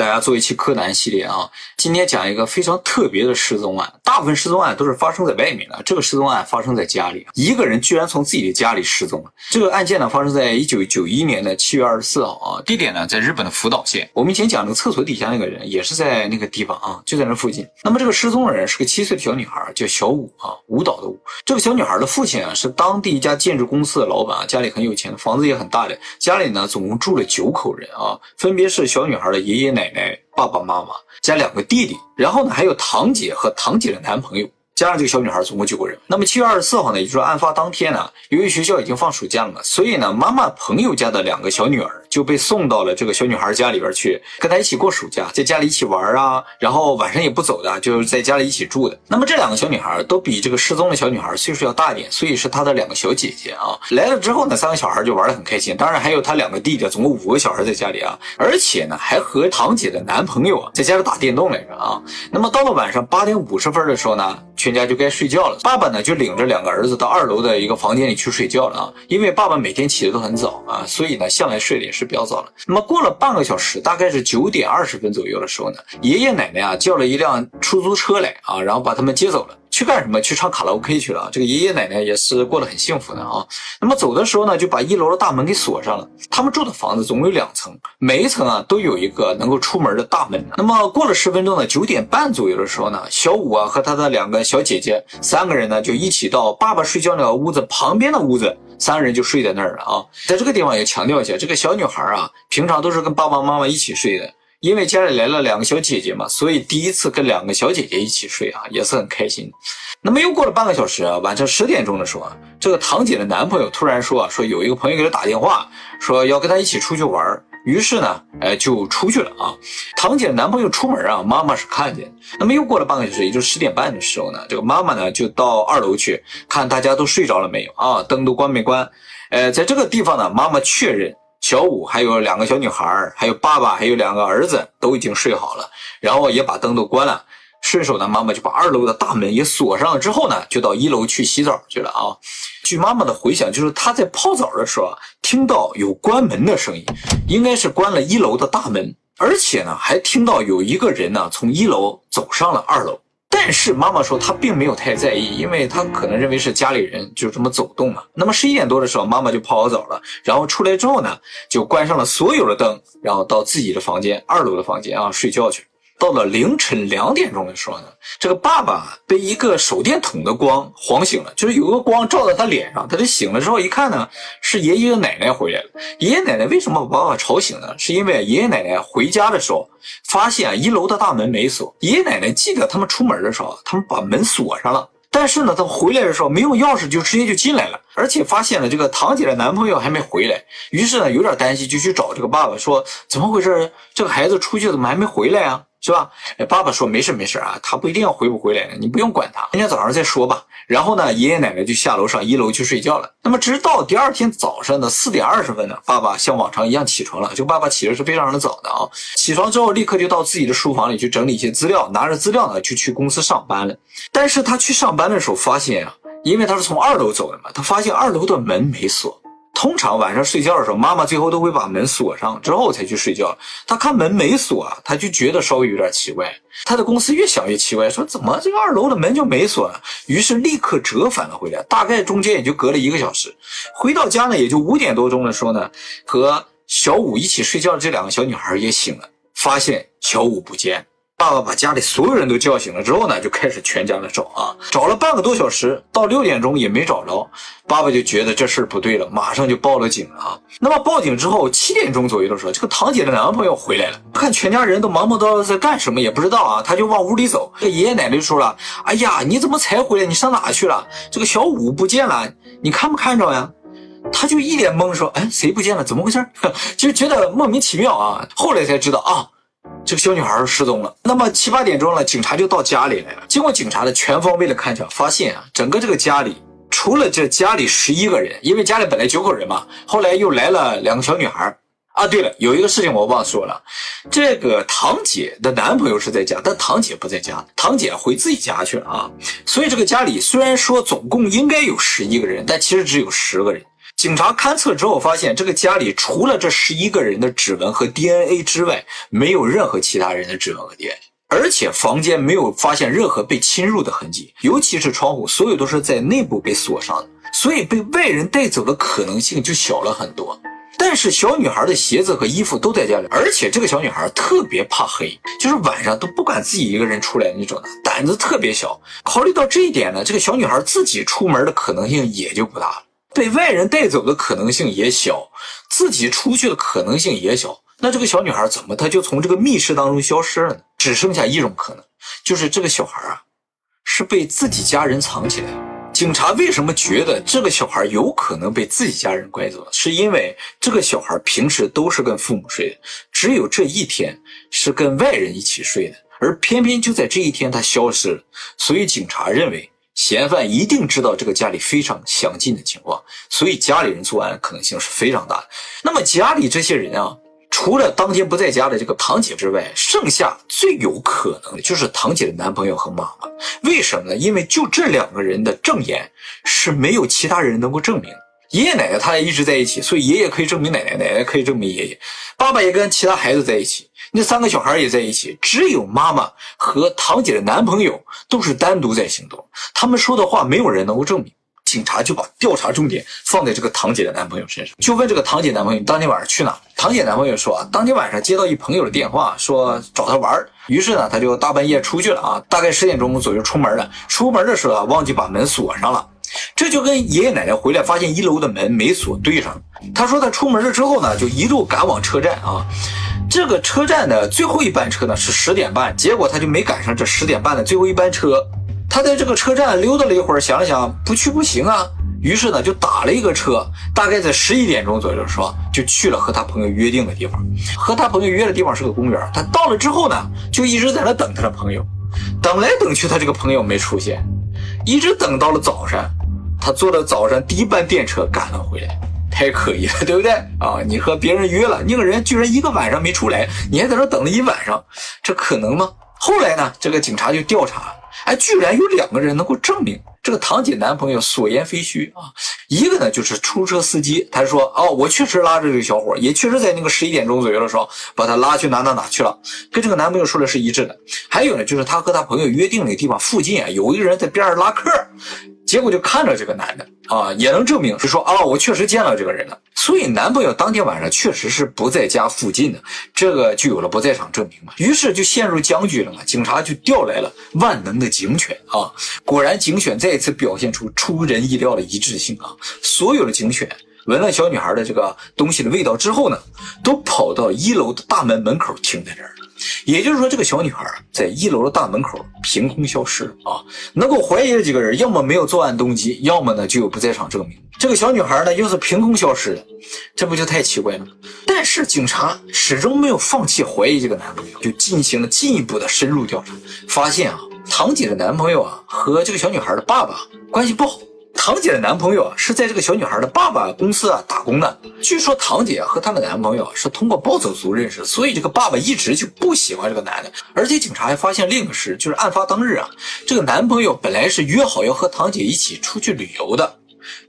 大家做一期柯南系列啊。今天讲一个非常特别的失踪案，大部分失踪案都是发生在外面的，这个失踪案发生在家里，一个人居然从自己的家里失踪了。这个案件呢，发生在一九九一年的七月二十四号啊，地点呢在日本的福岛县。我们以前讲那个厕所底下那个人也是在那个地方啊，就在那附近。那么这个失踪的人是个七岁的小女孩，叫小舞啊，舞蹈的舞。这个小女孩的父亲啊是当地一家建筑公司的老板啊，家里很有钱，房子也很大的。家里呢总共住了九口人啊，分别是小女孩的爷爷奶奶、爸爸妈妈加两个弟弟，然后呢还有堂姐和堂姐的男朋友。加上这个小女孩，总共九个人。那么七月二十四号呢，也就是案发当天呢，由于学校已经放暑假了嘛，所以呢，妈妈朋友家的两个小女儿就被送到了这个小女孩家里边去，跟她一起过暑假，在家里一起玩啊，然后晚上也不走的，就是在家里一起住的。那么这两个小女孩都比这个失踪的小女孩岁数要大一点，所以是她的两个小姐姐啊。来了之后呢，三个小孩就玩得很开心，当然还有她两个弟弟，总共五个小孩在家里啊，而且呢，还和堂姐的男朋友啊在家里打电动来着啊。那么到了晚上八点五十分的时候呢。全家就该睡觉了，爸爸呢就领着两个儿子到二楼的一个房间里去睡觉了啊，因为爸爸每天起的都很早啊，所以呢向来睡的也是是比较早了。那么过了半个小时，大概是九点二十分左右的时候呢，爷爷奶奶啊叫了一辆出租车来啊，然后把他们接走了。去干什么？去唱卡拉 OK 去了。这个爷爷奶奶也是过得很幸福的啊。那么走的时候呢，就把一楼的大门给锁上了。他们住的房子总共有两层，每一层啊都有一个能够出门的大门。那么过了十分钟呢，九点半左右的时候呢，小五啊和他的两个小姐姐三个人呢就一起到爸爸睡觉那个屋子旁边的屋子，三个人就睡在那儿了啊。在这个地方也强调一下，这个小女孩啊，平常都是跟爸爸妈妈一起睡的。因为家里来了两个小姐姐嘛，所以第一次跟两个小姐姐一起睡啊，也是很开心。那么又过了半个小时啊，晚上十点钟的时候啊，这个堂姐的男朋友突然说啊，说有一个朋友给她打电话，说要跟她一起出去玩儿。于是呢，哎，就出去了啊。堂姐男朋友出门啊，妈妈是看见。那么又过了半个小时，也就十点半的时候呢，这个妈妈呢就到二楼去看大家都睡着了没有啊，灯都关没关？呃，在这个地方呢，妈妈确认。小五还有两个小女孩，还有爸爸，还有两个儿子都已经睡好了，然后也把灯都关了。顺手呢，妈妈就把二楼的大门也锁上了。之后呢，就到一楼去洗澡去了啊。据妈妈的回想，就是她在泡澡的时候听到有关门的声音，应该是关了一楼的大门，而且呢，还听到有一个人呢从一楼走上了二楼。但是妈妈说她并没有太在意，因为她可能认为是家里人就这么走动嘛。那么十一点多的时候，妈妈就泡好澡了，然后出来之后呢，就关上了所有的灯，然后到自己的房间，二楼的房间啊睡觉去了。到了凌晨两点钟的时候呢，这个爸爸被一个手电筒的光晃醒了，就是有个光照到他脸上，他就醒了之后一看呢，是爷爷奶奶回来了。爷爷奶奶为什么把爸爸吵醒呢？是因为爷爷奶奶回家的时候发现一楼的大门没锁。爷爷奶奶记得他们出门的时候，他们把门锁上了，但是呢，他回来的时候没有钥匙就直接就进来了，而且发现了这个堂姐的男朋友还没回来，于是呢有点担心，就去找这个爸爸说怎么回事？这个孩子出去怎么还没回来啊？是吧？哎，爸爸说没事没事啊，他不一定要回不回来的，你不用管他，明天早上再说吧。然后呢，爷爷奶奶就下楼上一楼去睡觉了。那么直到第二天早上的四点二十分呢，爸爸像往常一样起床了。就爸爸起的是非常的早的啊，起床之后立刻就到自己的书房里去整理一些资料，拿着资料呢就去公司上班了。但是他去上班的时候发现啊，因为他是从二楼走的嘛，他发现二楼的门没锁。通常晚上睡觉的时候，妈妈最后都会把门锁上，之后才去睡觉。他看门没锁啊，他就觉得稍微有点奇怪。他的公司越想越奇怪，说怎么这个二楼的门就没锁呢？于是立刻折返了回来。大概中间也就隔了一个小时，回到家呢，也就五点多钟的时候呢，和小五一起睡觉的这两个小女孩也醒了，发现小五不见。爸爸把家里所有人都叫醒了之后呢，就开始全家的找啊，找了半个多小时，到六点钟也没找着。爸爸就觉得这事儿不对了，马上就报了警了啊。那么报警之后，七点钟左右的时候，这个堂姐的男朋友回来了，看全家人都忙忙叨叨在干什么也不知道啊，他就往屋里走。这爷爷奶奶就说了：“哎呀，你怎么才回来？你上哪去了？这个小五不见了，你看没看着呀？”他就一脸懵，说：“哎，谁不见了？怎么回事？” 就觉得莫名其妙啊。后来才知道啊。这个小女孩失踪了。那么七八点钟了，警察就到家里来了。经过警察的全方位的勘查，发现啊，整个这个家里除了这家里十一个人，因为家里本来九口人嘛，后来又来了两个小女孩。啊，对了，有一个事情我忘说了，这个堂姐的男朋友是在家，但堂姐不在家，堂姐回自己家去了啊。所以这个家里虽然说总共应该有十一个人，但其实只有十个人。警察勘测之后发现，这个家里除了这十一个人的指纹和 DNA 之外，没有任何其他人的指纹和 DNA，而且房间没有发现任何被侵入的痕迹，尤其是窗户，所有都是在内部被锁上的，所以被外人带走的可能性就小了很多。但是小女孩的鞋子和衣服都在家里，而且这个小女孩特别怕黑，就是晚上都不敢自己一个人出来那种的，胆子特别小。考虑到这一点呢，这个小女孩自己出门的可能性也就不大了。被外人带走的可能性也小，自己出去的可能性也小。那这个小女孩怎么她就从这个密室当中消失了呢？只剩下一种可能，就是这个小孩啊，是被自己家人藏起来。警察为什么觉得这个小孩有可能被自己家人拐走？是因为这个小孩平时都是跟父母睡的，只有这一天是跟外人一起睡的，而偏偏就在这一天他消失了。所以警察认为。嫌犯一定知道这个家里非常详尽的情况，所以家里人作案可能性是非常大的。那么家里这些人啊，除了当天不在家的这个堂姐之外，剩下最有可能的就是堂姐的男朋友和妈妈。为什么呢？因为就这两个人的证言是没有其他人能够证明。爷爷奶奶他俩一直在一起，所以爷爷可以证明奶奶，奶奶可以证明爷爷，爸爸也跟其他孩子在一起。那三个小孩也在一起，只有妈妈和堂姐的男朋友都是单独在行动。他们说的话没有人能够证明。警察就把调查重点放在这个堂姐的男朋友身上，就问这个堂姐男朋友当天晚上去哪？堂姐男朋友说啊，当天晚上接到一朋友的电话，说找他玩于是呢，他就大半夜出去了啊，大概十点钟左右出门了。出门的时候啊，忘记把门锁上了。这就跟爷爷奶奶回来发现一楼的门没锁对上。他说他出门了之后呢，就一路赶往车站啊。这个车站的最后一班车呢是十点半，结果他就没赶上这十点半的最后一班车。他在这个车站溜达了一会儿，想了想不去不行啊，于是呢就打了一个车，大概在十一点钟左右，是吧？就去了和他朋友约定的地方。和他朋友约的地方是个公园。他到了之后呢，就一直在那等他的朋友，等来等去，他这个朋友没出现，一直等到了早上，他坐了早上第一班电车赶了回来。太可疑了，对不对啊？你和别人约了，那个人居然一个晚上没出来，你还在这等了一晚上，这可能吗？后来呢，这个警察就调查，哎，居然有两个人能够证明这个堂姐男朋友所言非虚啊。一个呢就是出租车司机，他说哦，我确实拉着这个小伙，也确实在那个十一点钟左右的时候把他拉去哪哪哪去了，跟这个男朋友说的是一致的。还有呢，就是他和他朋友约定那个地方附近啊，有一个人在边上拉客。结果就看着这个男的啊，也能证明是说啊，我确实见了这个人了。所以男朋友当天晚上确实是不在家附近的，这个就有了不在场证明嘛。于是就陷入僵局了嘛。警察就调来了万能的警犬啊，果然警犬再一次表现出出人意料的一致性啊。所有的警犬闻了小女孩的这个东西的味道之后呢，都跑到一楼的大门门口停在这儿。也就是说，这个小女孩在一楼的大门口凭空消失啊！能够怀疑的几个人，要么没有作案动机，要么呢就有不在场证明。这个小女孩呢又是凭空消失的，这不就太奇怪了？但是警察始终没有放弃怀疑这个男朋友，就进行了进一步的深入调查，发现啊，堂姐的男朋友啊和这个小女孩的爸爸关系不好。堂姐的男朋友啊，是在这个小女孩的爸爸公司啊打工的。据说堂姐和她的男朋友是通过暴走族认识，所以这个爸爸一直就不喜欢这个男的。而且警察还发现另一个事，就是案发当日啊，这个男朋友本来是约好要和堂姐一起出去旅游的，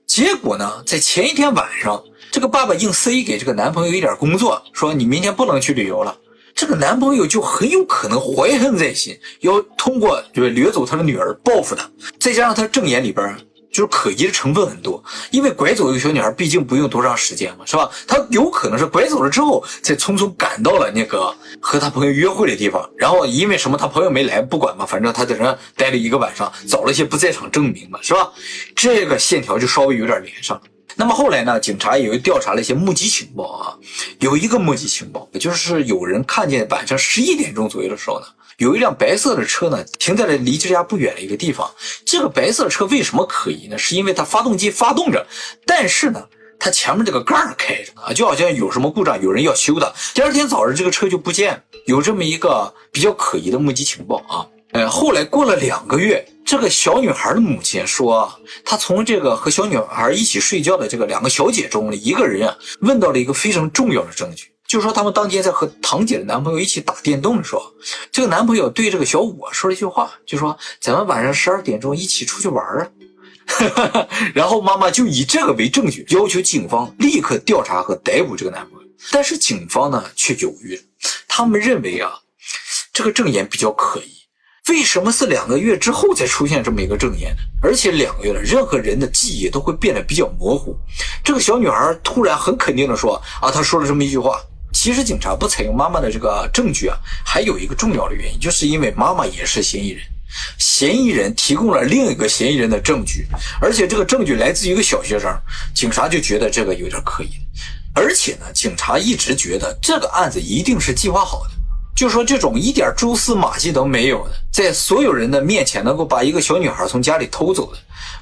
结果呢，在前一天晚上，这个爸爸硬塞给这个男朋友一点工作，说你明天不能去旅游了。这个男朋友就很有可能怀恨在心，要通过就是掠走他的女儿报复他。再加上他证言里边。就是可疑的成分很多，因为拐走一个小女孩毕竟不用多长时间嘛，是吧？他有可能是拐走了之后，才匆匆赶到了那个和他朋友约会的地方，然后因为什么他朋友没来，不管嘛，反正他在那待了一个晚上，找了一些不在场证明嘛，是吧？这个线条就稍微有点连上。那么后来呢，警察也又调查了一些目击情报啊，有一个目击情报，就是有人看见晚上十一点钟左右的时候呢。有一辆白色的车呢，停在了离这家不远的一个地方。这个白色车为什么可疑呢？是因为它发动机发动着，但是呢，它前面这个盖儿开着啊，就好像有什么故障，有人要修的。第二天早上，这个车就不见，有这么一个比较可疑的目击情报啊。呃，后来过了两个月，这个小女孩的母亲说，她从这个和小女孩一起睡觉的这个两个小姐中的一个人啊，问到了一个非常重要的证据。就说他们当天在和堂姐的男朋友一起打电动的时候，这个男朋友对这个小五说了一句话，就说咱们晚上十二点钟一起出去玩啊。然后妈妈就以这个为证据，要求警方立刻调查和逮捕这个男朋友。但是警方呢却犹豫，他们认为啊，这个证言比较可疑。为什么是两个月之后才出现这么一个证言呢？而且两个月了，任何人的记忆都会变得比较模糊。这个小女孩突然很肯定的说啊，她说了这么一句话。其实警察不采用妈妈的这个证据啊，还有一个重要的原因，就是因为妈妈也是嫌疑人。嫌疑人提供了另一个嫌疑人的证据，而且这个证据来自于一个小学生，警察就觉得这个有点可疑。而且呢，警察一直觉得这个案子一定是计划好的，就说这种一点蛛丝马迹都没有的，在所有人的面前能够把一个小女孩从家里偷走的，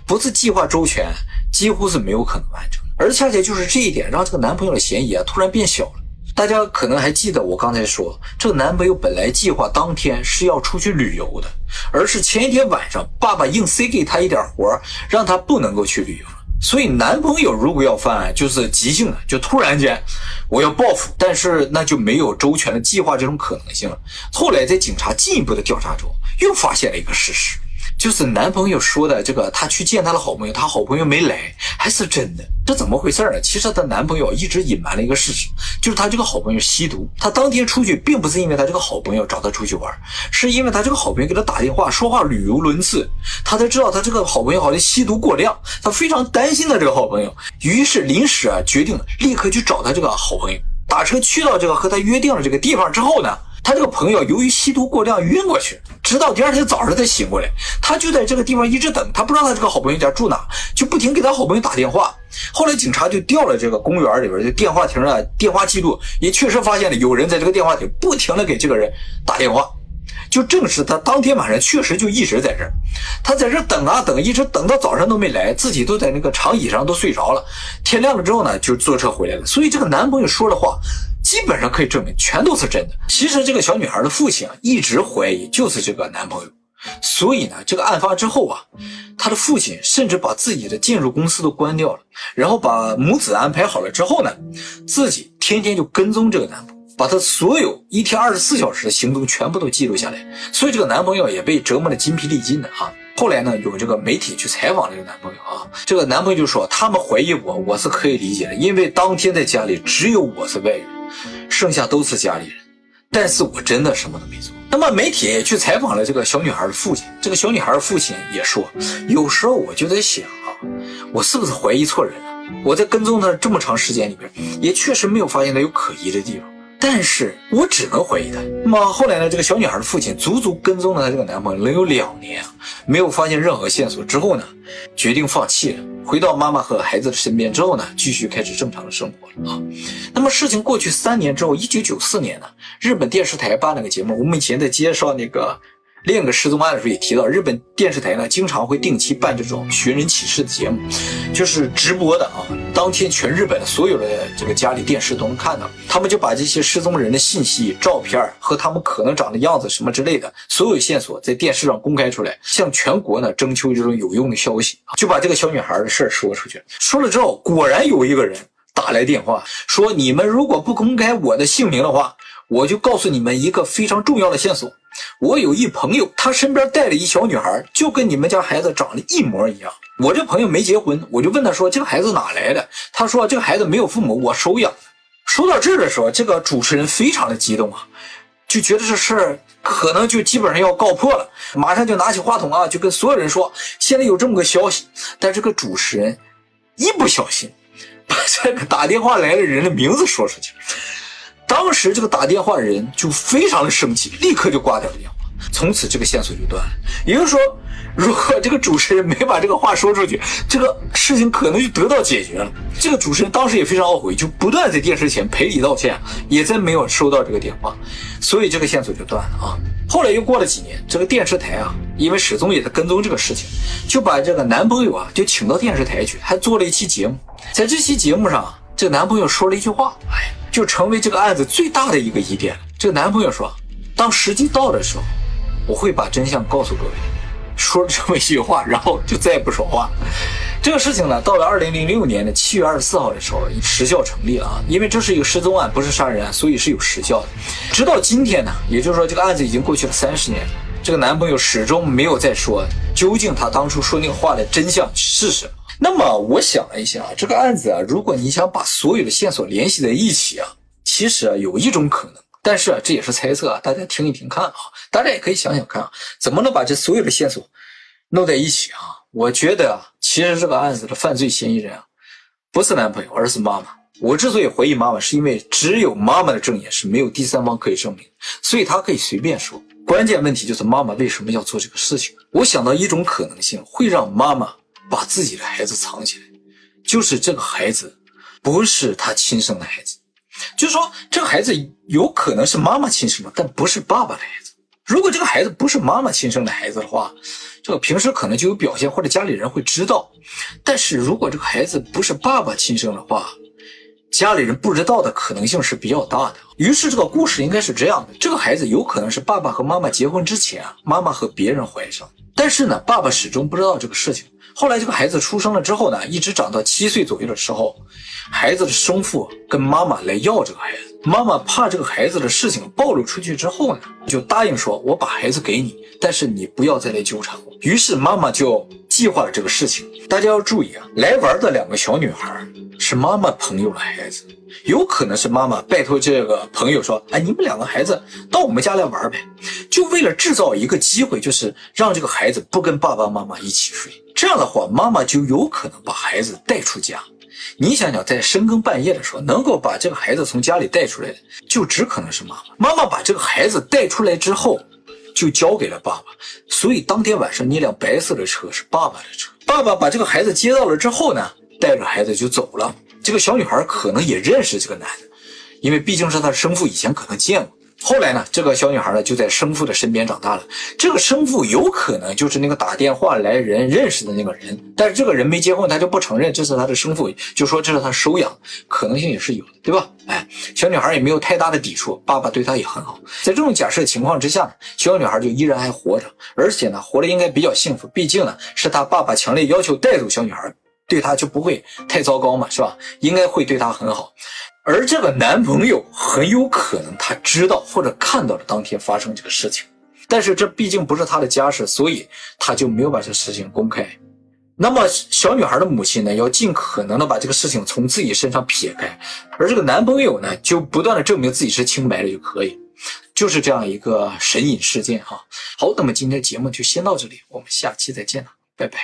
不是计划周全，几乎是没有可能完成。而恰恰就是这一点，让这个男朋友的嫌疑啊突然变小了。大家可能还记得我刚才说，这个男朋友本来计划当天是要出去旅游的，而是前一天晚上爸爸硬塞给他一点活，让他不能够去旅游。所以男朋友如果要犯案，就是即兴的，就突然间我要报复，但是那就没有周全的计划这种可能性了。后来在警察进一步的调查中，又发现了一个事实。就是男朋友说的这个，他去见他的好朋友，他好朋友没来，还是真的？这怎么回事呢？其实她男朋友一直隐瞒了一个事实，就是他这个好朋友吸毒。他当天出去，并不是因为他这个好朋友找他出去玩，是因为他这个好朋友给他打电话说话语无伦次，他才知道他这个好朋友好像吸毒过量，他非常担心他这个好朋友，于是临时啊决定立刻去找他这个好朋友，打车去到这个和他约定了这个地方之后呢。他这个朋友由于吸毒过量晕过去，直到第二天早上才醒过来。他就在这个地方一直等，他不知道他这个好朋友家住哪，就不停给他好朋友打电话。后来警察就调了这个公园里边的电话亭的电话记录，也确实发现了有人在这个电话亭不停的给这个人打电话，就证实他当天晚上确实就一直在这儿。他在这等啊等，一直等到早上都没来，自己都在那个长椅上都睡着了。天亮了之后呢，就坐车回来了。所以这个男朋友说的话。基本上可以证明全都是真的。其实这个小女孩的父亲啊，一直怀疑就是这个男朋友，所以呢，这个案发之后啊，他的父亲甚至把自己的建筑公司都关掉了，然后把母子安排好了之后呢，自己天天就跟踪这个男朋，把他所有一天二十四小时的行踪全部都记录下来。所以这个男朋友也被折磨的筋疲力尽的啊。后来呢，有这个媒体去采访这个男朋友啊，这个男朋友就说，他们怀疑我，我是可以理解的，因为当天在家里只有我是外人。剩下都是家里人，但是我真的什么都没做。那么媒体也去采访了这个小女孩的父亲，这个小女孩的父亲也说，有时候我就在想啊，我是不是怀疑错人了？我在跟踪她这么长时间里边，也确实没有发现她有可疑的地方。但是我只能怀疑他。那么后来呢？这个小女孩的父亲足足跟踪了她这个男朋友能有两年，没有发现任何线索之后呢，决定放弃了，回到妈妈和孩子的身边之后呢，继续开始正常的生活了啊。那么事情过去三年之后，一九九四年呢，日本电视台办了个节目，我们以前在介绍那个。另一个失踪案的时候也提到，日本电视台呢经常会定期办这种寻人启事的节目，就是直播的啊。当天全日本所有的这个家里电视都能看到，他们就把这些失踪人的信息、照片和他们可能长的样子什么之类的所有线索在电视上公开出来，向全国呢征求这种有用的消息，就把这个小女孩的事儿说出去。说了之后，果然有一个人打来电话说：“你们如果不公开我的姓名的话，我就告诉你们一个非常重要的线索。”我有一朋友，他身边带了一小女孩，就跟你们家孩子长得一模一样。我这朋友没结婚，我就问他说：“这个孩子哪来的？”他说：“这个孩子没有父母，我收养。”说到这儿的时候，这个主持人非常的激动啊，就觉得这事儿可能就基本上要告破了，马上就拿起话筒啊，就跟所有人说：“现在有这么个消息。”但这个主持人一不小心把这个打电话来的人的名字说出去了。当时这个打电话的人就非常的生气，立刻就挂掉了电话。从此这个线索就断了。也就是说，如果这个主持人没把这个话说出去，这个事情可能就得到解决了。这个主持人当时也非常懊悔，就不断在电视前赔礼道歉，也再没有收到这个电话，所以这个线索就断了啊。后来又过了几年，这个电视台啊，因为始终也在跟踪这个事情，就把这个男朋友啊就请到电视台去，还做了一期节目。在这期节目上，这个男朋友说了一句话，哎。就成为这个案子最大的一个疑点。这个男朋友说：“当时机到的时候，我会把真相告诉各位。”说了这么一句话，然后就再也不说话。这个事情呢，到了二零零六年的七月二十四号的时候，时效成立了啊，因为这是一个失踪案，不是杀人案，所以是有时效的。直到今天呢，也就是说这个案子已经过去了三十年，这个男朋友始终没有再说究竟他当初说那个话的真相是什么。那么我想了一下，这个案子啊，如果你想把所有的线索联系在一起啊，其实啊有一种可能，但是啊这也是猜测啊，大家听一听看啊，大家也可以想想看啊，怎么能把这所有的线索弄在一起啊？我觉得啊，其实这个案子的犯罪嫌疑人啊，不是男朋友，而是妈妈。我之所以怀疑妈妈，是因为只有妈妈的证言是没有第三方可以证明，所以她可以随便说。关键问题就是妈妈为什么要做这个事情？我想到一种可能性，会让妈妈。把自己的孩子藏起来，就是这个孩子不是他亲生的孩子，就是说这个孩子有可能是妈妈亲生的，但不是爸爸的孩子。如果这个孩子不是妈妈亲生的孩子的话，这个平时可能就有表现，或者家里人会知道。但是如果这个孩子不是爸爸亲生的话，家里人不知道的可能性是比较大的。于是这个故事应该是这样的：这个孩子有可能是爸爸和妈妈结婚之前，妈妈和别人怀上，但是呢，爸爸始终不知道这个事情。后来这个孩子出生了之后呢，一直长到七岁左右的时候，孩子的生父跟妈妈来要这个孩子，妈妈怕这个孩子的事情暴露出去之后呢，就答应说：“我把孩子给你，但是你不要再来纠缠我。”于是妈妈就计划了这个事情。大家要注意啊，来玩的两个小女孩是妈妈朋友的孩子，有可能是妈妈拜托这个朋友说：“哎，你们两个孩子到我们家来玩呗。”就为了制造一个机会，就是让这个孩子不跟爸爸妈妈一起睡。这样的话，妈妈就有可能把孩子带出家。你想想，在深更半夜的时候，能够把这个孩子从家里带出来的，就只可能是妈妈。妈妈把这个孩子带出来之后，就交给了爸爸。所以当天晚上，那辆白色的车是爸爸的车。爸爸把这个孩子接到了之后呢，带着孩子就走了。这个小女孩可能也认识这个男的，因为毕竟是他生父，以前可能见过。后来呢，这个小女孩呢就在生父的身边长大了。这个生父有可能就是那个打电话来人认识的那个人，但是这个人没结婚，他就不承认这是他的生父，就说这是他收养，可能性也是有的，对吧？哎，小女孩也没有太大的抵触，爸爸对她也很好。在这种假设情况之下，小女孩就依然还活着，而且呢，活得应该比较幸福。毕竟呢，是她爸爸强烈要求带走小女孩，对她就不会太糟糕嘛，是吧？应该会对她很好。而这个男朋友很有可能他知道或者看到了当天发生这个事情，但是这毕竟不是他的家事，所以他就没有把这事情公开。那么小女孩的母亲呢，要尽可能的把这个事情从自己身上撇开，而这个男朋友呢，就不断的证明自己是清白的就可以，就是这样一个神隐事件哈。好，那么今天节目就先到这里，我们下期再见了，拜拜。